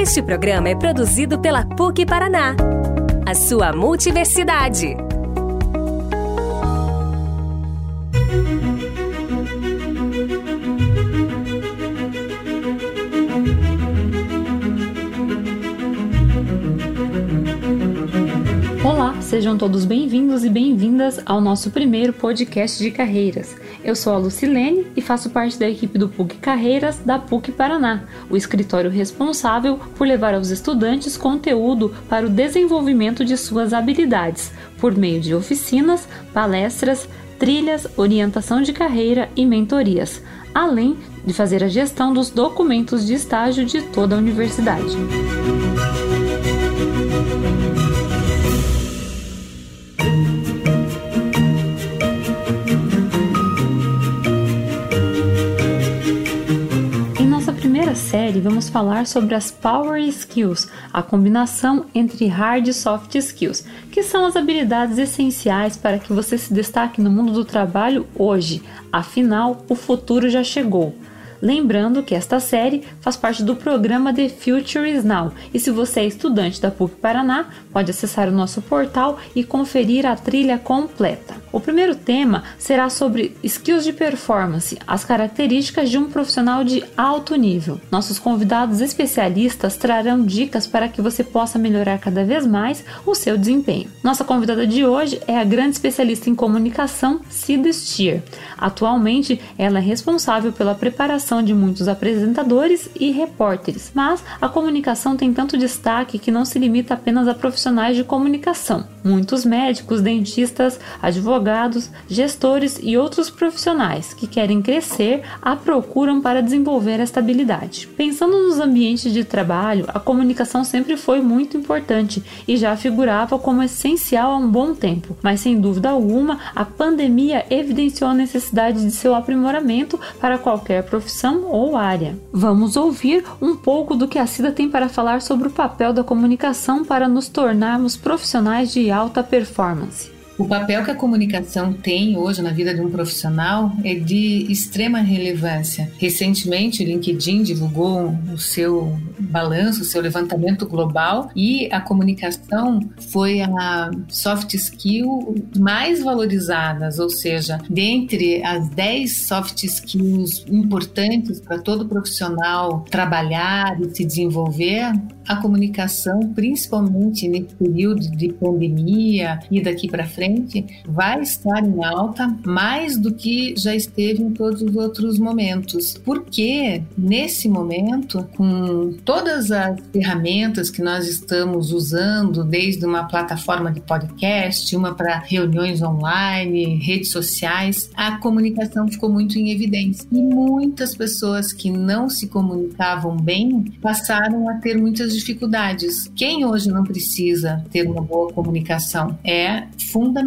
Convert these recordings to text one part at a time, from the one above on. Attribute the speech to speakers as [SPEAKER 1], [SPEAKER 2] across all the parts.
[SPEAKER 1] Este programa é produzido pela PUC Paraná, a sua multiversidade.
[SPEAKER 2] Olá, sejam todos bem-vindos e bem-vindas ao nosso primeiro podcast de carreiras. Eu sou a Lucilene e faço parte da equipe do PUC Carreiras da PUC Paraná, o escritório responsável por levar aos estudantes conteúdo para o desenvolvimento de suas habilidades, por meio de oficinas, palestras, trilhas, orientação de carreira e mentorias, além de fazer a gestão dos documentos de estágio de toda a universidade. Série, vamos falar sobre as Power Skills, a combinação entre hard e soft skills, que são as habilidades essenciais para que você se destaque no mundo do trabalho hoje. Afinal, o futuro já chegou. Lembrando que esta série faz parte do programa The Future is Now e se você é estudante da PUC Paraná, pode acessar o nosso portal e conferir a trilha completa. O primeiro tema será sobre skills de performance, as características de um profissional de alto nível. Nossos convidados especialistas trarão dicas para que você possa melhorar cada vez mais o seu desempenho. Nossa convidada de hoje é a grande especialista em comunicação, Cida Stier. Atualmente, ela é responsável pela preparação de muitos apresentadores e repórteres, mas a comunicação tem tanto destaque que não se limita apenas a profissionais de comunicação. Muitos médicos, dentistas, advogados, gestores e outros profissionais que querem crescer a procuram para desenvolver esta habilidade. Pensando nos ambientes de trabalho, a comunicação sempre foi muito importante e já figurava como essencial há um bom tempo, mas sem dúvida alguma, a pandemia evidenciou a necessidade de seu aprimoramento para qualquer profissão ou área. Vamos ouvir um pouco do que a Cida tem para falar sobre o papel da comunicação para nos tornarmos profissionais de alta performance.
[SPEAKER 3] O papel que a comunicação tem hoje na vida de um profissional é de extrema relevância. Recentemente, o LinkedIn divulgou o seu balanço, o seu levantamento global e a comunicação foi a soft skill mais valorizadas, ou seja, dentre as 10 soft skills importantes para todo profissional trabalhar e se desenvolver, a comunicação, principalmente nesse período de pandemia e daqui para frente, vai estar em alta mais do que já esteve em todos os outros momentos. Porque nesse momento, com todas as ferramentas que nós estamos usando, desde uma plataforma de podcast, uma para reuniões online, redes sociais, a comunicação ficou muito em evidência. E muitas pessoas que não se comunicavam bem passaram a ter muitas dificuldades. Quem hoje não precisa ter uma boa comunicação é fundamental.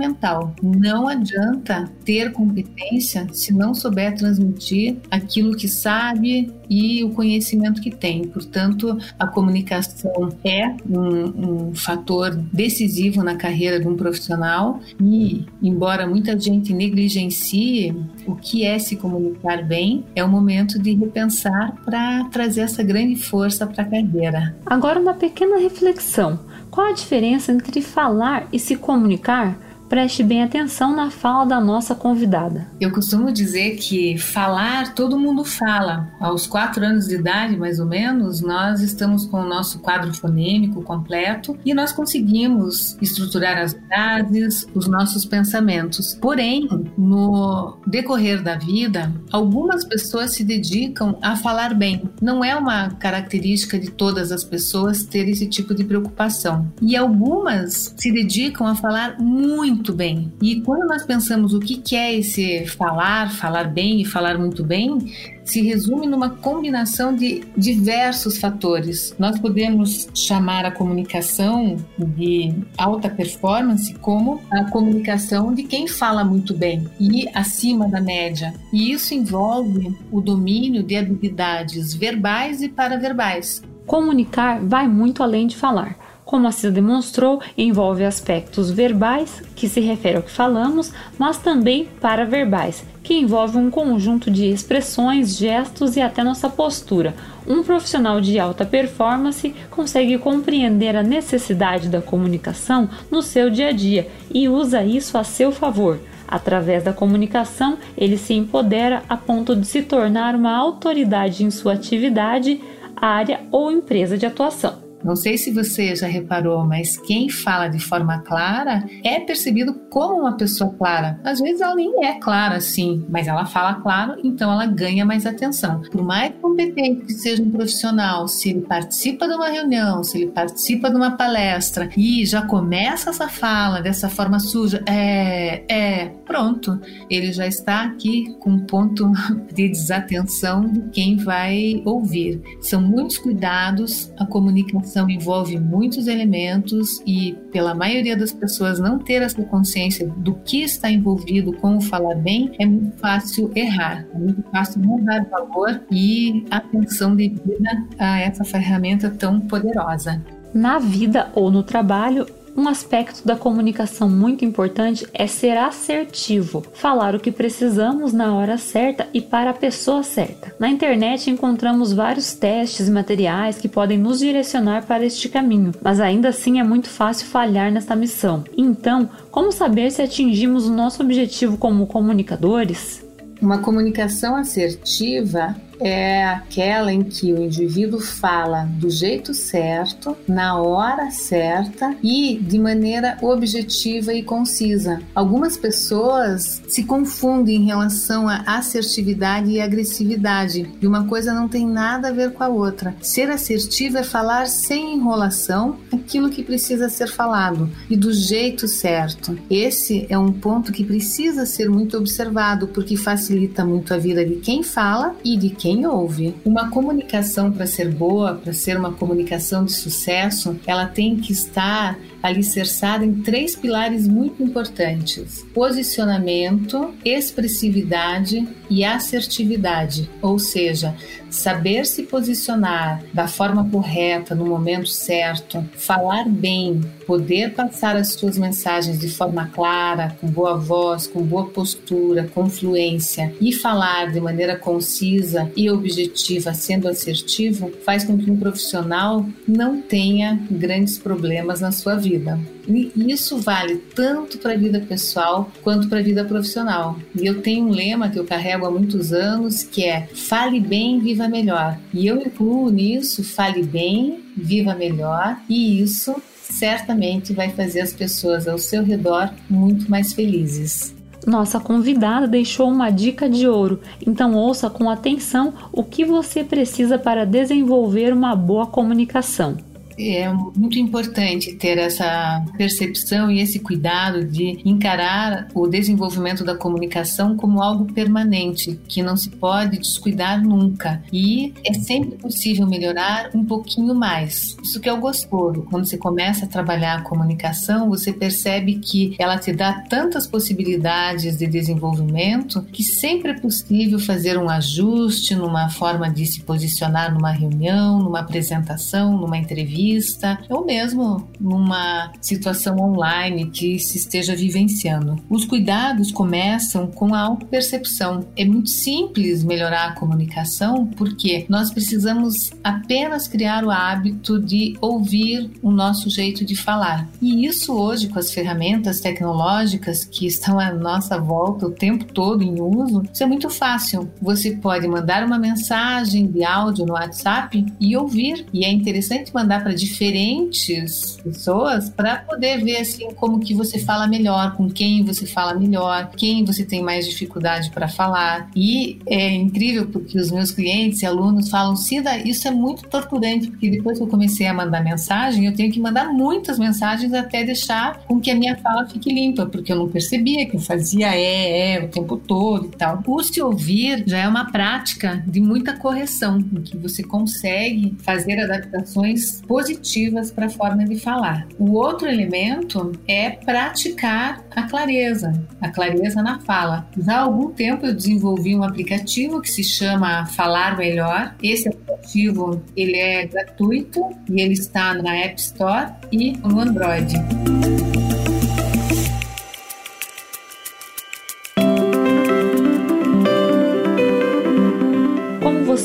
[SPEAKER 3] Não adianta ter competência se não souber transmitir aquilo que sabe e o conhecimento que tem. Portanto, a comunicação é um, um fator decisivo na carreira de um profissional e, embora muita gente negligencie o que é se comunicar bem, é o momento de repensar para trazer essa grande força para a carreira.
[SPEAKER 2] Agora, uma pequena reflexão: qual a diferença entre falar e se comunicar? Preste bem atenção na fala da nossa convidada.
[SPEAKER 3] Eu costumo dizer que falar, todo mundo fala. Aos quatro anos de idade, mais ou menos, nós estamos com o nosso quadro fonêmico completo e nós conseguimos estruturar as frases, os nossos pensamentos. Porém, no decorrer da vida, algumas pessoas se dedicam a falar bem. Não é uma característica de todas as pessoas ter esse tipo de preocupação. E algumas se dedicam a falar muito muito bem. E quando nós pensamos o que é esse falar, falar bem e falar muito bem, se resume numa combinação de diversos fatores. Nós podemos chamar a comunicação de alta performance como a comunicação de quem fala muito bem e acima da média. E isso envolve o domínio de habilidades verbais e paraverbais.
[SPEAKER 2] Comunicar vai muito além de falar. Como a Cida demonstrou, envolve aspectos verbais, que se refere ao que falamos, mas também paraverbais, que envolve um conjunto de expressões, gestos e até nossa postura. Um profissional de alta performance consegue compreender a necessidade da comunicação no seu dia a dia e usa isso a seu favor. Através da comunicação, ele se empodera a ponto de se tornar uma autoridade em sua atividade, área ou empresa de atuação.
[SPEAKER 3] Não sei se você já reparou, mas quem fala de forma clara é percebido como uma pessoa clara. Às vezes ela nem é clara assim, mas ela fala claro, então ela ganha mais atenção. Por mais competente que seja um profissional, se ele participa de uma reunião, se ele participa de uma palestra e já começa essa fala dessa forma suja, é, é, pronto, ele já está aqui com um ponto de desatenção de quem vai ouvir. São muitos cuidados, a comunicação envolve muitos elementos e, pela maioria das pessoas não ter essa consciência do que está envolvido com o falar bem, é muito fácil errar, é muito fácil não dar valor e atenção devida a essa ferramenta tão poderosa.
[SPEAKER 2] Na vida ou no trabalho, um aspecto da comunicação muito importante é ser assertivo, falar o que precisamos na hora certa e para a pessoa certa. Na internet encontramos vários testes e materiais que podem nos direcionar para este caminho, mas ainda assim é muito fácil falhar nesta missão. Então, como saber se atingimos o nosso objetivo como comunicadores?
[SPEAKER 3] Uma comunicação assertiva é aquela em que o indivíduo fala do jeito certo, na hora certa e de maneira objetiva e concisa. Algumas pessoas se confundem em relação à assertividade e agressividade, e uma coisa não tem nada a ver com a outra. Ser assertivo é falar sem enrolação aquilo que precisa ser falado e do jeito certo. Esse é um ponto que precisa ser muito observado porque facilita muito a vida de quem fala e de quem quem ouve. Uma comunicação para ser boa, para ser uma comunicação de sucesso, ela tem que estar alicerçada em três pilares muito importantes: posicionamento, expressividade e assertividade, ou seja, saber se posicionar da forma correta no momento certo, falar bem, poder passar as suas mensagens de forma clara, com boa voz, com boa postura, com fluência e falar de maneira concisa e objetiva, sendo assertivo, faz com que um profissional não tenha grandes problemas na sua vida. E isso vale tanto para a vida pessoal quanto para a vida profissional. E eu tenho um lema que eu carrego há muitos anos que é fale bem, viva melhor. E eu incluo nisso fale bem, viva melhor, e isso certamente vai fazer as pessoas ao seu redor muito mais felizes.
[SPEAKER 2] Nossa convidada deixou uma dica de ouro, então ouça com atenção o que você precisa para desenvolver uma boa comunicação.
[SPEAKER 3] É muito importante ter essa percepção e esse cuidado de encarar o desenvolvimento da comunicação como algo permanente, que não se pode descuidar nunca. E é sempre possível melhorar um pouquinho mais. Isso que é o gostoso. Quando você começa a trabalhar a comunicação, você percebe que ela te dá tantas possibilidades de desenvolvimento que sempre é possível fazer um ajuste numa forma de se posicionar numa reunião, numa apresentação, numa entrevista vista, ou mesmo numa situação online que se esteja vivenciando. Os cuidados começam com a autopercepção. É muito simples melhorar a comunicação porque nós precisamos apenas criar o hábito de ouvir o nosso jeito de falar. E isso hoje, com as ferramentas tecnológicas que estão à nossa volta o tempo todo em uso, isso é muito fácil. Você pode mandar uma mensagem de áudio no WhatsApp e ouvir. E é interessante mandar para diferentes pessoas para poder ver assim como que você fala melhor, com quem você fala melhor, quem você tem mais dificuldade para falar. E é incrível porque os meus clientes e alunos falam, Cida, isso é muito torturante, porque depois que eu comecei a mandar mensagem, eu tenho que mandar muitas mensagens até deixar com que a minha fala fique limpa, porque eu não percebia que eu fazia é, é o tempo todo e tal. Por se ouvir já é uma prática de muita correção, em que você consegue fazer adaptações positivas positivas para a forma de falar. O outro elemento é praticar a clareza, a clareza na fala. Já há algum tempo eu desenvolvi um aplicativo que se chama Falar Melhor. Esse aplicativo ele é gratuito e ele está na App Store e no Android.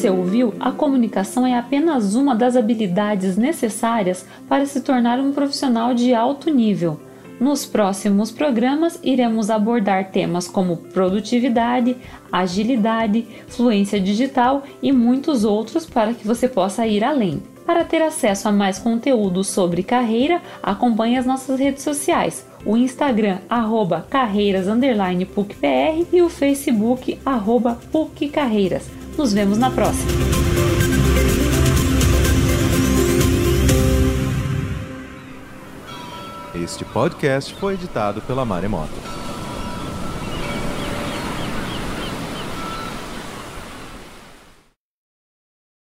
[SPEAKER 2] Você ouviu, a comunicação é apenas uma das habilidades necessárias para se tornar um profissional de alto nível. Nos próximos programas, iremos abordar temas como produtividade, agilidade, fluência digital e muitos outros para que você possa ir além. Para ter acesso a mais conteúdo sobre carreira, acompanhe as nossas redes sociais, o Instagram arroba carreiras PUCPR e o Facebook arroba PUC Carreiras. Nos vemos na próxima!
[SPEAKER 4] Este podcast foi editado pela Maremoto.